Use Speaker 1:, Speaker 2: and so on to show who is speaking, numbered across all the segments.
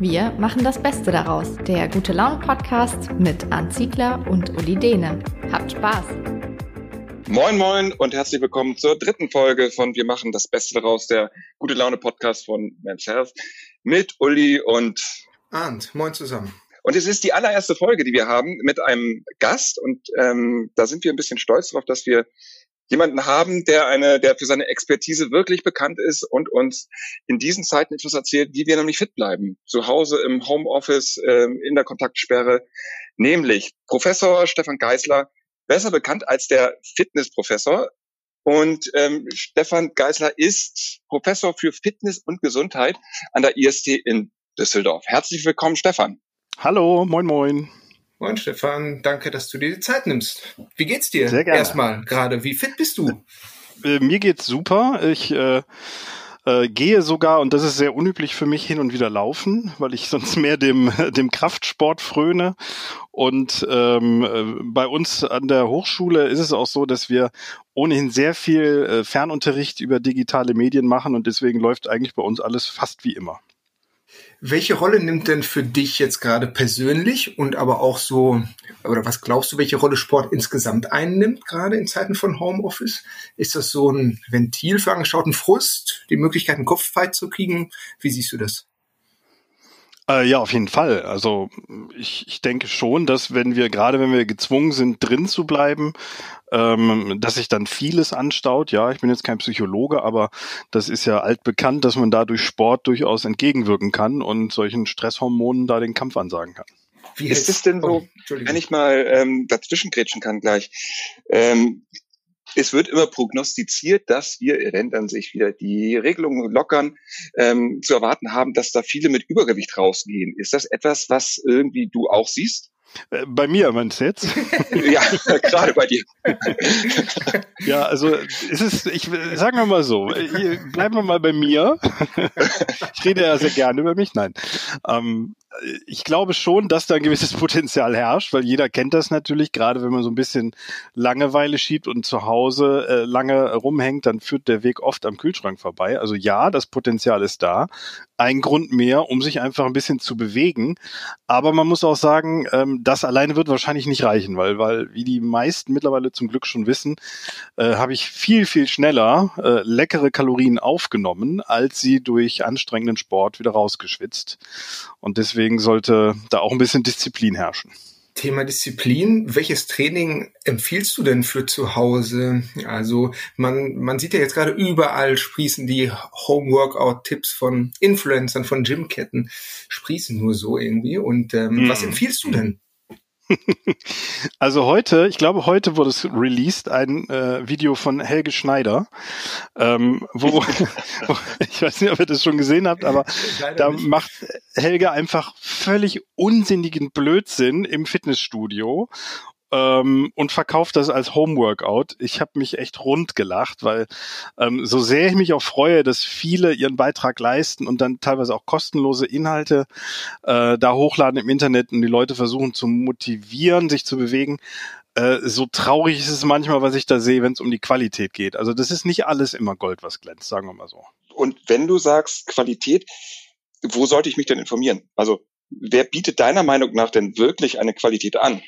Speaker 1: Wir machen das Beste daraus. Der Gute Laune Podcast mit Arndt Ziegler und Uli Dehne. Habt Spaß!
Speaker 2: Moin Moin und herzlich willkommen zur dritten Folge von Wir machen das Beste daraus, der Gute Laune Podcast von Men's Health mit Uli und
Speaker 3: Arndt. Moin zusammen.
Speaker 2: Und es ist die allererste Folge, die wir haben mit einem Gast und ähm, da sind wir ein bisschen stolz darauf, dass wir jemanden haben, der eine, der für seine Expertise wirklich bekannt ist und uns in diesen Zeiten etwas erzählt, wie wir nämlich fit bleiben. Zu Hause im Homeoffice, ähm, in der Kontaktsperre, nämlich Professor Stefan Geisler, besser bekannt als der Fitnessprofessor. Und ähm, Stefan Geisler ist Professor für Fitness und Gesundheit an der IST in Düsseldorf. Herzlich willkommen, Stefan.
Speaker 4: Hallo, moin, moin.
Speaker 3: Moin, Stefan. Danke, dass du dir die Zeit nimmst. Wie geht's dir?
Speaker 4: Sehr gerne.
Speaker 3: Erstmal gerade. Wie fit bist du?
Speaker 4: Äh, mir geht's super. Ich äh, äh, gehe sogar, und das ist sehr unüblich für mich, hin und wieder laufen, weil ich sonst mehr dem, dem Kraftsport fröne. Und ähm, äh, bei uns an der Hochschule ist es auch so, dass wir ohnehin sehr viel äh, Fernunterricht über digitale Medien machen und deswegen läuft eigentlich bei uns alles fast wie immer.
Speaker 3: Welche Rolle nimmt denn für dich jetzt gerade persönlich und aber auch so, oder was glaubst du, welche Rolle Sport insgesamt einnimmt, gerade in Zeiten von Homeoffice? Ist das so ein Ventil für angeschauten Frust, die Möglichkeit, einen Kopf frei zu kriegen? Wie siehst du das?
Speaker 4: Äh, ja, auf jeden Fall. Also ich, ich denke schon, dass wenn wir, gerade wenn wir gezwungen sind, drin zu bleiben, ähm, dass sich dann vieles anstaut. Ja, ich bin jetzt kein Psychologe, aber das ist ja altbekannt, dass man da durch Sport durchaus entgegenwirken kann und solchen Stresshormonen da den Kampf ansagen kann.
Speaker 2: Wie ist es denn so, oh, wenn ich mal ähm, dazwischen grätschen kann gleich? Ähm, es wird immer prognostiziert, dass wir, wenn sich wieder die Regelungen lockern, ähm, zu erwarten haben, dass da viele mit Übergewicht rausgehen. Ist das etwas, was irgendwie du auch siehst?
Speaker 4: Äh, bei mir meinst du jetzt?
Speaker 2: ja, gerade bei dir.
Speaker 4: ja, also es ist, ich sagen wir mal so, bleiben wir mal bei mir. ich rede ja sehr gerne über mich. Nein, ähm, ich glaube schon, dass da ein gewisses Potenzial herrscht, weil jeder kennt das natürlich, gerade wenn man so ein bisschen Langeweile schiebt und zu Hause äh, lange rumhängt, dann führt der Weg oft am Kühlschrank vorbei. Also ja, das Potenzial ist da. Ein Grund mehr, um sich einfach ein bisschen zu bewegen. Aber man muss auch sagen, ähm, das alleine wird wahrscheinlich nicht reichen, weil, weil wie die meisten mittlerweile zum Glück schon wissen, äh, habe ich viel, viel schneller äh, leckere Kalorien aufgenommen, als sie durch anstrengenden Sport wieder rausgeschwitzt. Und deswegen sollte da auch ein bisschen Disziplin herrschen.
Speaker 3: Thema Disziplin. Welches Training empfiehlst du denn für zu Hause? Also man, man sieht ja jetzt gerade überall sprießen die Home-Workout-Tipps von Influencern, von Gymketten, sprießen nur so irgendwie. Und ähm, mm. was empfiehlst du denn?
Speaker 4: Also heute, ich glaube, heute wurde es released, ein äh, Video von Helge Schneider, ähm, wo, wo, ich weiß nicht, ob ihr das schon gesehen habt, aber Leider da nicht. macht Helge einfach völlig unsinnigen Blödsinn im Fitnessstudio ähm, und verkauft das als Homeworkout. Ich habe mich echt rund gelacht, weil ähm, so sehr ich mich auch freue, dass viele ihren Beitrag leisten und dann teilweise auch kostenlose Inhalte äh, da hochladen im Internet und die Leute versuchen zu motivieren, sich zu bewegen, äh, so traurig ist es manchmal, was ich da sehe, wenn es um die Qualität geht. Also das ist nicht alles immer Gold, was glänzt, sagen wir mal so.
Speaker 2: Und wenn du sagst Qualität, wo sollte ich mich denn informieren? Also wer bietet deiner Meinung nach denn wirklich eine Qualität an?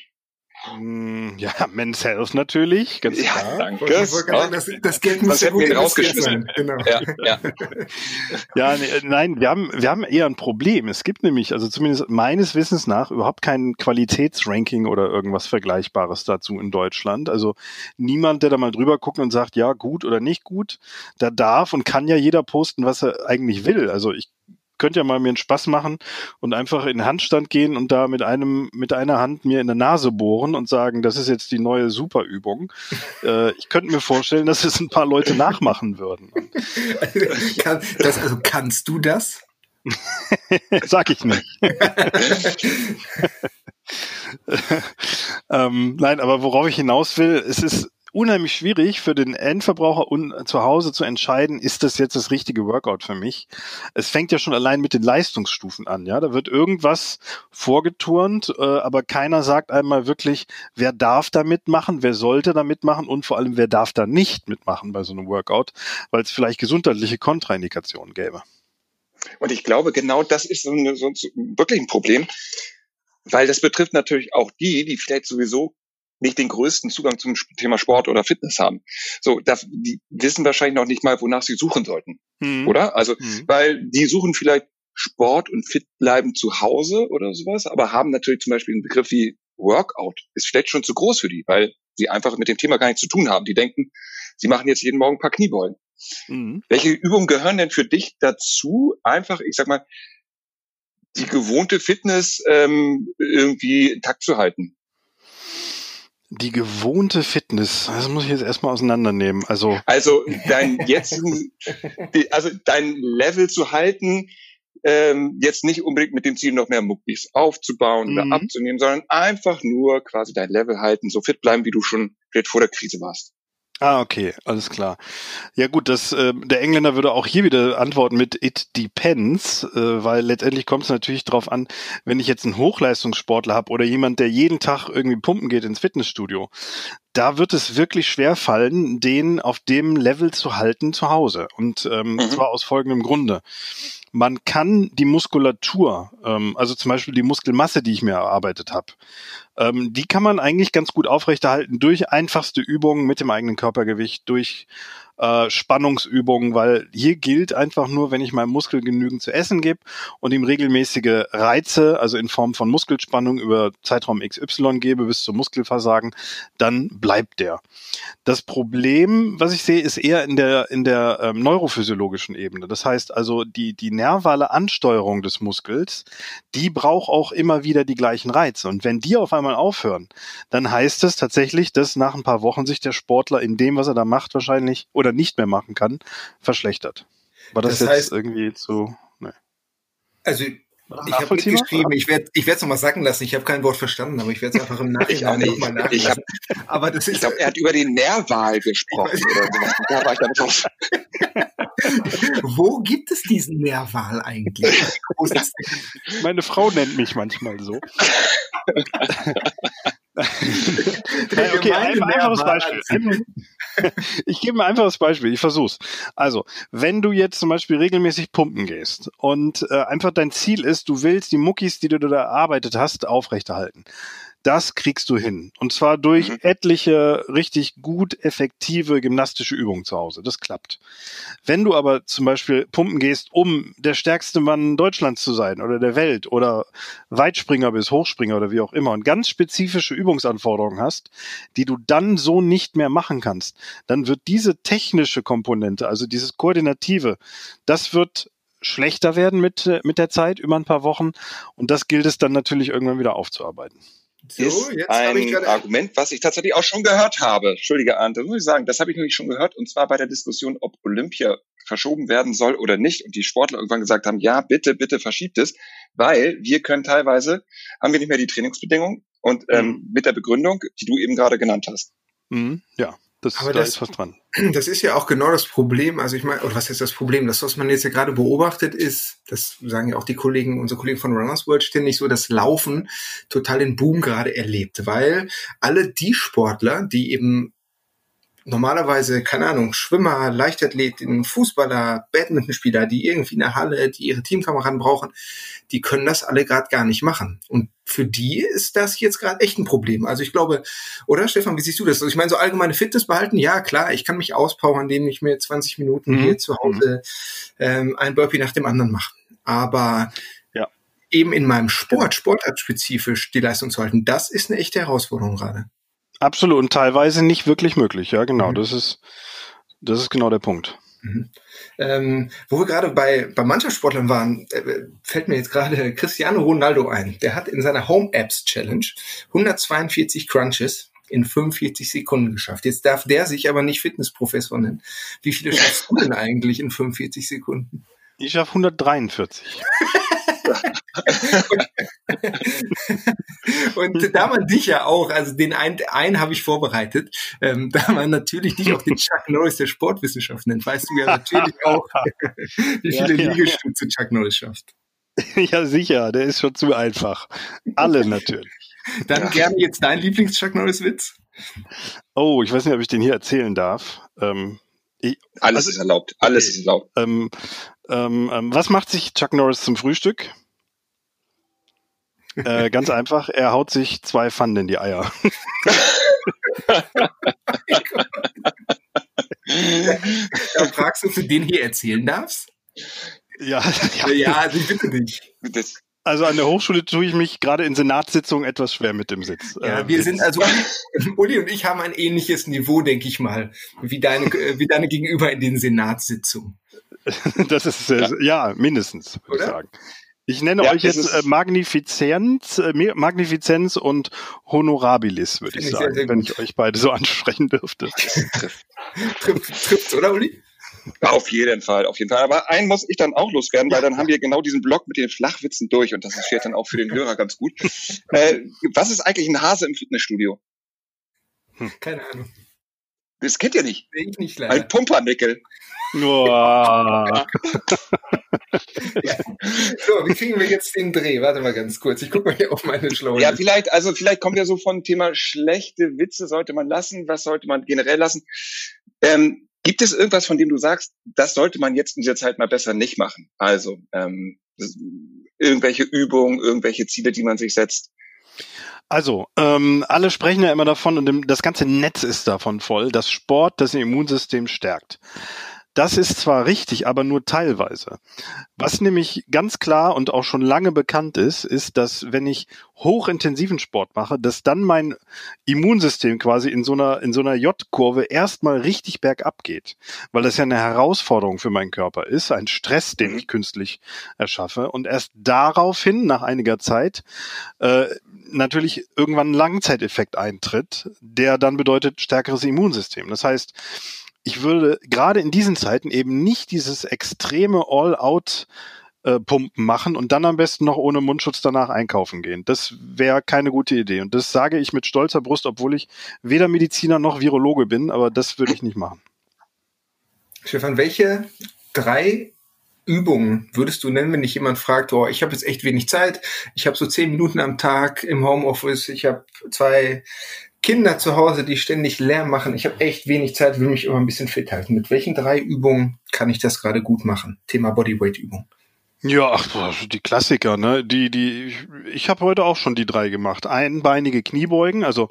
Speaker 4: Hm, ja, Men's Health natürlich, ganz ja, klar.
Speaker 2: Danke. Das,
Speaker 3: das, das Geld muss ja gut rausgeschmissen. Genau. Ja,
Speaker 4: ja. ja nee, nein, wir haben, wir haben eher ein Problem. Es gibt nämlich, also zumindest meines Wissens nach, überhaupt kein Qualitätsranking oder irgendwas Vergleichbares dazu in Deutschland. Also niemand, der da mal drüber guckt und sagt, ja, gut oder nicht gut. Da darf und kann ja jeder posten, was er eigentlich will. Also ich könnte ja mal mir einen Spaß machen und einfach in den Handstand gehen und da mit einem, mit einer Hand mir in der Nase bohren und sagen, das ist jetzt die neue Superübung. äh, ich könnte mir vorstellen, dass es ein paar Leute nachmachen würden.
Speaker 3: Kann, das, also kannst du das?
Speaker 4: Sag ich nicht. ähm, nein, aber worauf ich hinaus will, es ist unheimlich schwierig für den Endverbraucher un zu Hause zu entscheiden, ist das jetzt das richtige Workout für mich? Es fängt ja schon allein mit den Leistungsstufen an, ja. Da wird irgendwas vorgeturnt, äh, aber keiner sagt einmal wirklich, wer darf da mitmachen, wer sollte da mitmachen und vor allem, wer darf da nicht mitmachen bei so einem Workout, weil es vielleicht gesundheitliche Kontraindikationen gäbe.
Speaker 2: Und ich glaube, genau das ist so, eine, so wirklich ein Problem, weil das betrifft natürlich auch die, die vielleicht sowieso nicht den größten Zugang zum Thema Sport oder Fitness haben. So, da, die wissen wahrscheinlich noch nicht mal, wonach sie suchen sollten, mhm. oder? Also, mhm. weil die suchen vielleicht Sport und fit bleiben zu Hause oder sowas, aber haben natürlich zum Beispiel einen Begriff wie Workout ist vielleicht schon zu groß für die, weil sie einfach mit dem Thema gar nichts zu tun haben. Die denken, sie machen jetzt jeden Morgen ein paar Kniebeugen. Mhm. Welche Übungen gehören denn für dich dazu, einfach, ich sag mal, die gewohnte Fitness ähm, irgendwie intakt zu halten?
Speaker 4: Die gewohnte Fitness, das muss ich jetzt erstmal auseinandernehmen. Also,
Speaker 2: also dein jetzt, also dein Level zu halten, ähm, jetzt nicht unbedingt mit dem Ziel, noch mehr Muckis aufzubauen oder mhm. abzunehmen, sondern einfach nur quasi dein Level halten, so fit bleiben, wie du schon vor der Krise warst.
Speaker 4: Ah, okay, alles klar. Ja gut, das, äh, der Engländer würde auch hier wieder antworten mit it depends, äh, weil letztendlich kommt es natürlich darauf an, wenn ich jetzt einen Hochleistungssportler habe oder jemand, der jeden Tag irgendwie pumpen geht ins Fitnessstudio, da wird es wirklich schwer fallen, den auf dem Level zu halten zu Hause. Und ähm, mhm. zwar aus folgendem Grunde. Man kann die Muskulatur, ähm, also zum Beispiel die Muskelmasse, die ich mir erarbeitet habe, ähm, die kann man eigentlich ganz gut aufrechterhalten durch einfachste Übungen mit dem eigenen Körpergewicht, durch äh, Spannungsübungen, weil hier gilt einfach nur, wenn ich meinem Muskel genügend zu essen gebe und ihm regelmäßige Reize, also in Form von Muskelspannung über Zeitraum XY gebe bis zum Muskelversagen, dann bleibt der. Das Problem, was ich sehe, ist eher in der in der ähm, neurophysiologischen Ebene. Das heißt also die die nervale Ansteuerung des Muskels, die braucht auch immer wieder die gleichen Reize und wenn die auf einmal aufhören, dann heißt es tatsächlich, dass nach ein paar Wochen sich der Sportler in dem, was er da macht, wahrscheinlich oder nicht mehr machen kann, verschlechtert. War das, das heißt, jetzt irgendwie zu. Ne.
Speaker 3: Also ich habe mitgeschrieben, ich werde ich werde es nochmal sagen lassen, ich habe kein Wort verstanden, aber ich werde es einfach im Nachhinein nochmal nachlesen.
Speaker 2: aber das ist, ich glaube, er hat über die Nährwahl gesprochen. da war ich dann drauf.
Speaker 3: Wo gibt es diesen Nährwahl eigentlich?
Speaker 4: Meine Frau nennt mich manchmal so. okay, ein einfaches Beispiel. Ich gebe ein einfaches Beispiel, ich versuch's. Also, wenn du jetzt zum Beispiel regelmäßig pumpen gehst und äh, einfach dein Ziel ist, du willst die Muckis, die du da erarbeitet hast, aufrechterhalten, das kriegst du hin. Und zwar durch mhm. etliche richtig gut effektive gymnastische Übungen zu Hause. Das klappt. Wenn du aber zum Beispiel pumpen gehst, um der stärkste Mann Deutschlands zu sein oder der Welt oder Weitspringer bis Hochspringer oder wie auch immer und ganz spezifische Übungsanforderungen hast, die du dann so nicht mehr machen kannst, dann wird diese technische Komponente, also dieses Koordinative, das wird schlechter werden mit, mit der Zeit über ein paar Wochen und das gilt es dann natürlich irgendwann wieder aufzuarbeiten.
Speaker 2: So, ist ein Argument, was ich tatsächlich auch schon gehört habe. Entschuldige, Arndt, das muss ich sagen, das habe ich nämlich schon gehört, und zwar bei der Diskussion, ob Olympia verschoben werden soll oder nicht. Und die Sportler irgendwann gesagt haben, ja, bitte, bitte verschiebt es, weil wir können teilweise, haben wir nicht mehr die Trainingsbedingungen und ähm, mhm. mit der Begründung, die du eben gerade genannt hast.
Speaker 4: Mhm, ja. Das,
Speaker 3: Aber da das, ist was dran. Das ist ja auch genau das Problem. Also ich meine, oder was ist das Problem? Das, was man jetzt ja gerade beobachtet, ist, das sagen ja auch die Kollegen, unsere Kollegen von Runners World ständig so, das Laufen total den Boom gerade erlebt, weil alle die Sportler, die eben normalerweise, keine Ahnung, Schwimmer, Leichtathleten, Fußballer, Badmintonspieler, die irgendwie in der Halle, die ihre Teamkameraden brauchen, die können das alle gerade gar nicht machen. Und für die ist das jetzt gerade echt ein Problem. Also ich glaube, oder Stefan, wie siehst du das? Also ich meine, so allgemeine Fitness behalten, ja klar, ich kann mich auspowern, indem ich mir 20 Minuten mhm. hier zu Hause ähm, ein Burpee nach dem anderen mache. Aber ja. eben in meinem Sport, sportartspezifisch die Leistung zu halten, das ist eine echte Herausforderung gerade.
Speaker 4: Absolut und teilweise nicht wirklich möglich. Ja, genau. Mhm. Das ist, das ist genau der Punkt.
Speaker 3: Mhm. Ähm, wo wir gerade bei, bei Mannschaftssportlern waren, äh, fällt mir jetzt gerade Cristiano Ronaldo ein. Der hat in seiner Home Apps Challenge 142 Crunches in 45 Sekunden geschafft. Jetzt darf der sich aber nicht Fitnessprofessor nennen. Wie viele schaffst du denn eigentlich in 45 Sekunden?
Speaker 4: Ich schaffe 143.
Speaker 3: und, und da man dich ja auch, also den einen, einen habe ich vorbereitet, ähm, da man natürlich dich auch den Chuck Norris der Sportwissenschaft nennt, weißt du ja natürlich auch, wie viele ja, ja. Liegestütze Chuck Norris schafft.
Speaker 4: Ja, sicher, der ist schon zu einfach. Alle natürlich.
Speaker 3: Dann gerne jetzt dein Lieblings-Chuck Norris-Witz.
Speaker 4: Oh, ich weiß nicht, ob ich den hier erzählen darf. Ähm,
Speaker 2: ich, alles also, ist erlaubt. Alles ist erlaubt.
Speaker 4: Ähm, ähm, ähm, was macht sich Chuck Norris zum Frühstück? Äh, ganz einfach, er haut sich zwei Pfannen in die Eier.
Speaker 3: da fragst du, ob du den hier erzählen darfst?
Speaker 4: Ja,
Speaker 3: ja, ja also ich bitte dich.
Speaker 4: Das, also an der Hochschule tue ich mich gerade in Senatssitzungen etwas schwer mit dem Sitz.
Speaker 3: Ja, äh, wir sind also Uli und ich haben ein ähnliches Niveau, denke ich mal, wie deine wie deine Gegenüber in den Senatssitzungen.
Speaker 4: das ist ja. ja mindestens, würde ich sagen. Ich nenne ja, euch jetzt äh, Magnifizenz, äh, Magnifizenz und Honorabilis, würde ich, ich sagen, sehr, sehr wenn ich euch beide so ansprechen dürfte.
Speaker 3: trifft, trifft, oder Uli?
Speaker 2: Auf jeden Fall, auf jeden Fall. Aber einen muss ich dann auch loswerden, weil dann haben wir genau diesen Block mit den Flachwitzen durch und das ist vielleicht dann auch für den Hörer ganz gut. Äh, was ist eigentlich ein Hase im Fitnessstudio?
Speaker 3: Hm. Keine Ahnung.
Speaker 2: Das kennt ihr nicht.
Speaker 3: Ich nicht leider.
Speaker 2: Ein Pumpernickel.
Speaker 4: Oh.
Speaker 3: Ja. So, wie kriegen wir jetzt den Dreh? Warte mal ganz kurz. Ich gucke mal hier auf meine Schlaue.
Speaker 2: Ja, vielleicht, also vielleicht kommt ja so von Thema schlechte Witze sollte man lassen. Was sollte man generell lassen? Ähm, Gibt es irgendwas, von dem du sagst, das sollte man jetzt in dieser Zeit mal besser nicht machen? Also ähm, irgendwelche Übungen, irgendwelche Ziele, die man sich setzt?
Speaker 4: Also, ähm, alle sprechen ja immer davon und das ganze Netz ist davon voll, dass Sport das Immunsystem stärkt. Das ist zwar richtig, aber nur teilweise. Was nämlich ganz klar und auch schon lange bekannt ist, ist, dass wenn ich hochintensiven Sport mache, dass dann mein Immunsystem quasi in so einer, in so einer J-Kurve erstmal richtig bergab geht. Weil das ja eine Herausforderung für meinen Körper ist, ein Stress, den ich künstlich erschaffe. Und erst daraufhin, nach einiger Zeit, äh, natürlich irgendwann ein Langzeiteffekt eintritt, der dann bedeutet stärkeres Immunsystem. Das heißt, ich würde gerade in diesen Zeiten eben nicht dieses extreme All-out äh, Pumpen machen und dann am besten noch ohne Mundschutz danach einkaufen gehen. Das wäre keine gute Idee. Und das sage ich mit stolzer Brust, obwohl ich weder Mediziner noch Virologe bin, aber das würde ich nicht machen.
Speaker 3: Stefan, welche drei Übungen würdest du nennen, wenn dich jemand fragt, oh, ich habe jetzt echt wenig Zeit, ich habe so zehn Minuten am Tag im Homeoffice, ich habe zwei Kinder zu Hause, die ständig Lärm machen. Ich habe echt wenig Zeit, will mich immer ein bisschen fit halten. Mit welchen drei Übungen kann ich das gerade gut machen? Thema Bodyweight-Übung.
Speaker 4: Ja, ach, die Klassiker, ne? Die, die, ich, ich habe heute auch schon die drei gemacht. Einbeinige Kniebeugen, also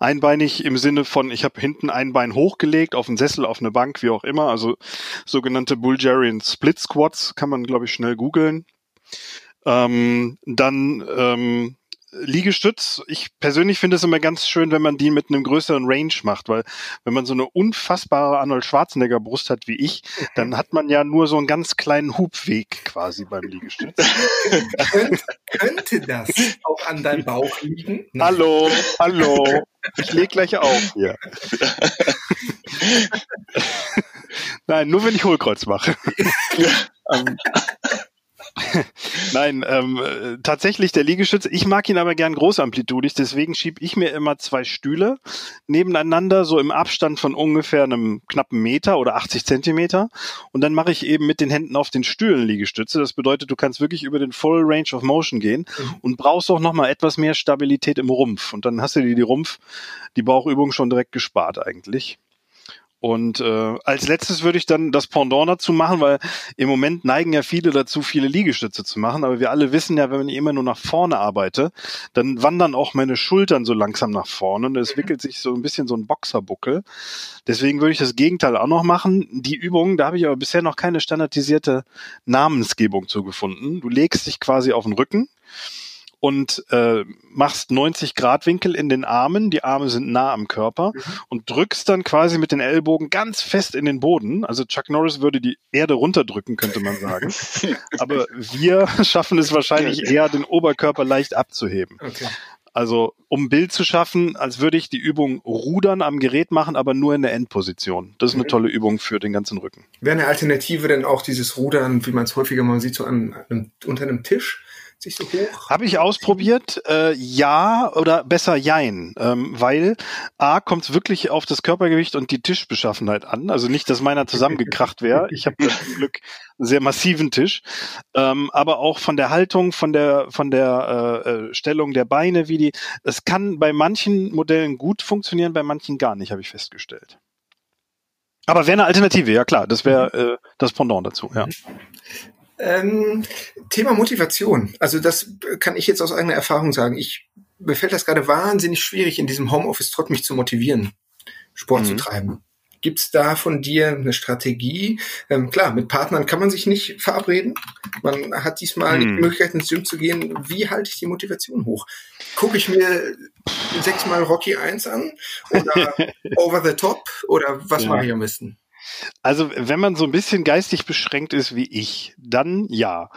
Speaker 4: einbeinig im Sinne von, ich habe hinten ein Bein hochgelegt, auf einen Sessel, auf eine Bank, wie auch immer. Also sogenannte Bulgarian Split Squats kann man, glaube ich, schnell googeln. Ähm, dann ähm, Liegestütz, ich persönlich finde es immer ganz schön, wenn man die mit einem größeren Range macht, weil wenn man so eine unfassbare Arnold Schwarzenegger Brust hat wie ich, dann hat man ja nur so einen ganz kleinen Hubweg quasi beim Liegestütz.
Speaker 3: könnte, könnte das auch an deinem Bauch liegen?
Speaker 4: Hallo, hallo. Ich leg gleich auf hier. Nein, nur wenn ich Hohlkreuz mache. Nein, ähm, tatsächlich der Liegestütz. Ich mag ihn aber gern großamplitudig, deswegen schiebe ich mir immer zwei Stühle nebeneinander, so im Abstand von ungefähr einem knappen Meter oder 80 Zentimeter. Und dann mache ich eben mit den Händen auf den Stühlen Liegestütze. Das bedeutet, du kannst wirklich über den Full Range of Motion gehen mhm. und brauchst auch nochmal etwas mehr Stabilität im Rumpf. Und dann hast du dir die Rumpf, die Bauchübung schon direkt gespart eigentlich. Und äh, als letztes würde ich dann das Pendant dazu machen, weil im Moment neigen ja viele dazu, viele Liegestütze zu machen. Aber wir alle wissen ja, wenn ich immer nur nach vorne arbeite, dann wandern auch meine Schultern so langsam nach vorne und es entwickelt sich so ein bisschen so ein Boxerbuckel. Deswegen würde ich das Gegenteil auch noch machen. Die Übung, da habe ich aber bisher noch keine standardisierte Namensgebung zugefunden. Du legst dich quasi auf den Rücken und äh, machst 90 Grad Winkel in den Armen, die Arme sind nah am Körper mhm. und drückst dann quasi mit den Ellbogen ganz fest in den Boden. Also Chuck Norris würde die Erde runterdrücken, könnte man sagen. Aber wir schaffen es wahrscheinlich eher, den Oberkörper leicht abzuheben. Okay. Also um ein Bild zu schaffen, als würde ich die Übung Rudern am Gerät machen, aber nur in der Endposition. Das ist eine mhm. tolle Übung für den ganzen Rücken.
Speaker 3: Wäre eine Alternative denn auch dieses Rudern, wie man es häufiger mal sieht, so an, an, unter einem Tisch? Sich so hoch?
Speaker 4: Habe ich ausprobiert, äh, ja oder besser jein, ähm, weil A kommt es wirklich auf das Körpergewicht und die Tischbeschaffenheit an. Also nicht, dass meiner zusammengekracht wäre. Ich habe zum Glück einen sehr massiven Tisch, ähm, aber auch von der Haltung, von der von der äh, äh, Stellung der Beine, wie die. Es kann bei manchen Modellen gut funktionieren, bei manchen gar nicht, habe ich festgestellt. Aber wäre eine Alternative, ja klar. Das wäre äh, das Pendant dazu, ja.
Speaker 3: Ähm, Thema Motivation. Also das kann ich jetzt aus eigener Erfahrung sagen. Ich mir fällt das gerade wahnsinnig schwierig, in diesem Homeoffice trotz mich zu motivieren, Sport mhm. zu treiben. Gibt es da von dir eine Strategie? Ähm, klar, mit Partnern kann man sich nicht verabreden. Man hat diesmal mhm. die Möglichkeit, ins Gym zu gehen. Wie halte ich die Motivation hoch? Gucke ich mir sechsmal Rocky 1 an? Oder Over the Top? Oder was ja. mache ich am besten?
Speaker 4: Also, wenn man so ein bisschen geistig beschränkt ist wie ich, dann ja.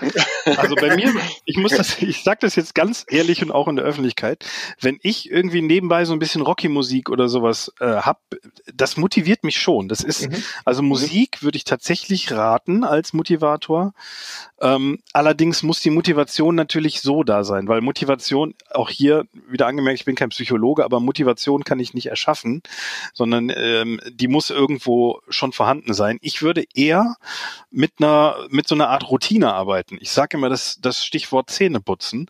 Speaker 4: Also bei mir, ich muss das, ich sag das jetzt ganz ehrlich und auch in der Öffentlichkeit, wenn ich irgendwie nebenbei so ein bisschen Rocky-Musik oder sowas äh, hab, das motiviert mich schon. Das ist, mhm. also Musik würde ich tatsächlich raten als Motivator. Ähm, allerdings muss die Motivation natürlich so da sein, weil Motivation, auch hier wieder angemerkt, ich bin kein Psychologe, aber Motivation kann ich nicht erschaffen, sondern ähm, die muss irgendwo schon vorhanden sein. Ich würde eher mit einer, mit so einer Art Routine arbeiten. Ich sage immer das, das Stichwort Zähneputzen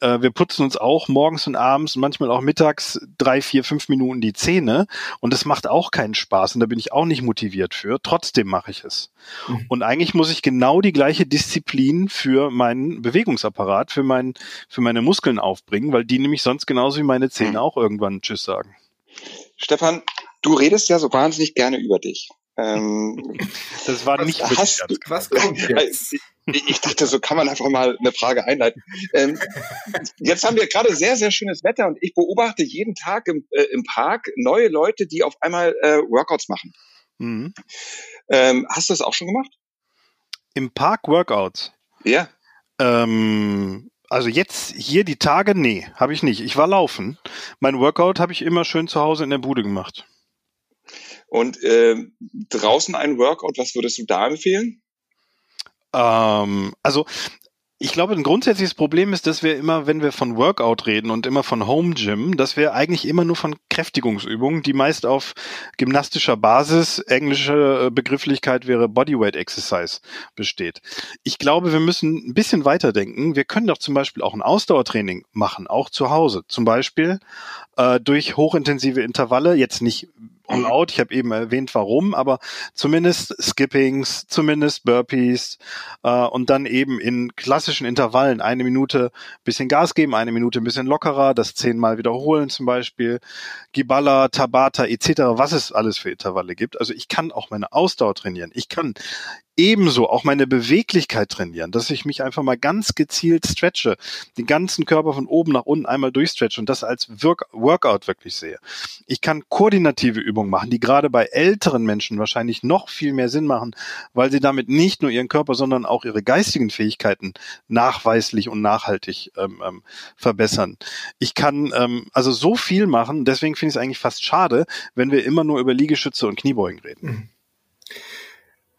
Speaker 4: äh, wir putzen uns auch morgens und abends und manchmal auch mittags drei, vier, fünf Minuten die Zähne und das macht auch keinen Spaß und da bin ich auch nicht motiviert für. Trotzdem mache ich es. Mhm. Und eigentlich muss ich genau die gleiche Disziplin für meinen Bewegungsapparat, für, mein, für meine Muskeln aufbringen, weil die nämlich sonst genauso wie meine Zähne mhm. auch irgendwann Tschüss sagen.
Speaker 2: Stefan, du redest ja so wahnsinnig gerne über dich. Ähm,
Speaker 4: das war nicht
Speaker 2: was, hast du, was kommt jetzt? Ich dachte, so kann man einfach mal eine Frage einleiten. Ähm, jetzt haben wir gerade sehr, sehr schönes Wetter und ich beobachte jeden Tag im, äh, im Park neue Leute, die auf einmal äh, Workouts machen. Mhm. Ähm, hast du das auch schon gemacht?
Speaker 4: Im Park Workouts?
Speaker 2: Ja.
Speaker 4: Ähm, also jetzt hier die Tage, nee, habe ich nicht. Ich war laufen. Mein Workout habe ich immer schön zu Hause in der Bude gemacht.
Speaker 2: Und äh, draußen ein Workout, was würdest du da empfehlen?
Speaker 4: Ähm, also ich glaube, ein grundsätzliches Problem ist, dass wir immer, wenn wir von Workout reden und immer von Home Gym, dass wir eigentlich immer nur von Kräftigungsübungen, die meist auf gymnastischer Basis, englische äh, Begrifflichkeit wäre Bodyweight Exercise, besteht. Ich glaube, wir müssen ein bisschen weiterdenken. Wir können doch zum Beispiel auch ein Ausdauertraining machen, auch zu Hause. Zum Beispiel äh, durch hochintensive Intervalle, jetzt nicht all out. Ich habe eben erwähnt, warum, aber zumindest Skippings, zumindest Burpees äh, und dann eben in klassischen Intervallen eine Minute bisschen Gas geben, eine Minute ein bisschen lockerer, das zehnmal wiederholen zum Beispiel, Gibala, Tabata etc., was es alles für Intervalle gibt. Also ich kann auch meine Ausdauer trainieren. Ich kann ebenso auch meine Beweglichkeit trainieren, dass ich mich einfach mal ganz gezielt stretche, den ganzen Körper von oben nach unten einmal durchstretche und das als Work Workout wirklich sehe. Ich kann koordinative Übungen machen, die gerade bei älteren Menschen wahrscheinlich noch viel mehr Sinn machen, weil sie damit nicht nur ihren Körper, sondern auch ihre geistigen Fähigkeiten nachweislich und nachhaltig ähm, ähm, verbessern. Ich kann ähm, also so viel machen, deswegen finde ich es eigentlich fast schade, wenn wir immer nur über Liegestütze und Kniebeugen reden. Mhm.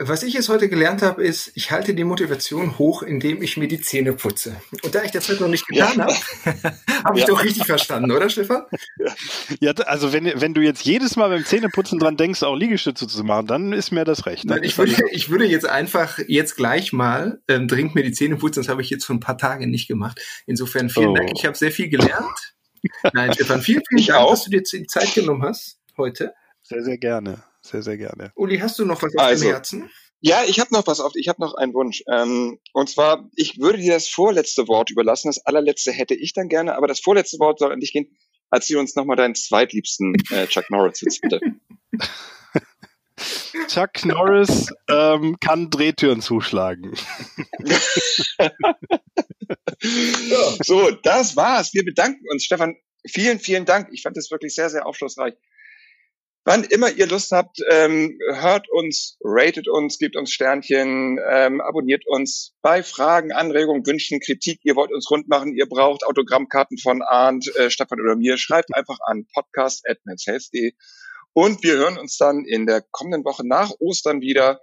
Speaker 3: Was ich jetzt heute gelernt habe, ist, ich halte die Motivation hoch, indem ich mir die Zähne putze. Und da ich das heute noch nicht getan ja. habe, habe ich ja. doch richtig verstanden, oder Stefan?
Speaker 4: Ja, also wenn, wenn du jetzt jedes Mal beim Zähneputzen dran denkst, auch Liegestütze zu machen, dann ist mir das recht.
Speaker 3: Nein, ich, würde, ich würde jetzt einfach jetzt gleich mal ähm, dringend mir die Zähne putzen. Das habe ich jetzt schon ein paar Tage nicht gemacht. Insofern vielen oh. Dank. Ich habe sehr viel gelernt. Nein, Stefan, vielen, vielen ich Dank, auch. dass du dir die Zeit genommen hast heute.
Speaker 4: Sehr, sehr gerne sehr, sehr gerne.
Speaker 3: Uli, hast du noch was auf also, dem Herzen?
Speaker 2: Ja, ich habe noch was auf. Ich habe noch einen Wunsch. Ähm, und zwar, ich würde dir das vorletzte Wort überlassen. Das allerletzte hätte ich dann gerne, aber das vorletzte Wort soll an dich gehen. Erzähl uns nochmal deinen zweitliebsten äh, Chuck Norris jetzt bitte.
Speaker 4: Chuck Norris ähm, kann Drehtüren zuschlagen.
Speaker 2: so, das war's. Wir bedanken uns, Stefan. Vielen, vielen Dank. Ich fand das wirklich sehr, sehr aufschlussreich Wann immer ihr Lust habt, ähm, hört uns, ratet uns, gebt uns Sternchen, ähm, abonniert uns bei Fragen, Anregungen, Wünschen, Kritik. Ihr wollt uns rund machen, ihr braucht Autogrammkarten von Arndt, äh, Stefan oder mir. Schreibt einfach an podcast.menshealth.de und wir hören uns dann in der kommenden Woche nach Ostern wieder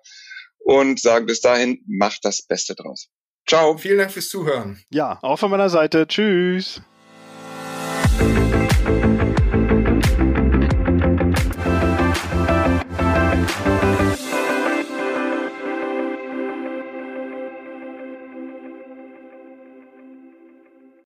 Speaker 2: und sagen bis dahin, macht das Beste draus. Ciao.
Speaker 3: Vielen Dank fürs Zuhören.
Speaker 4: Ja, auch von meiner Seite. Tschüss.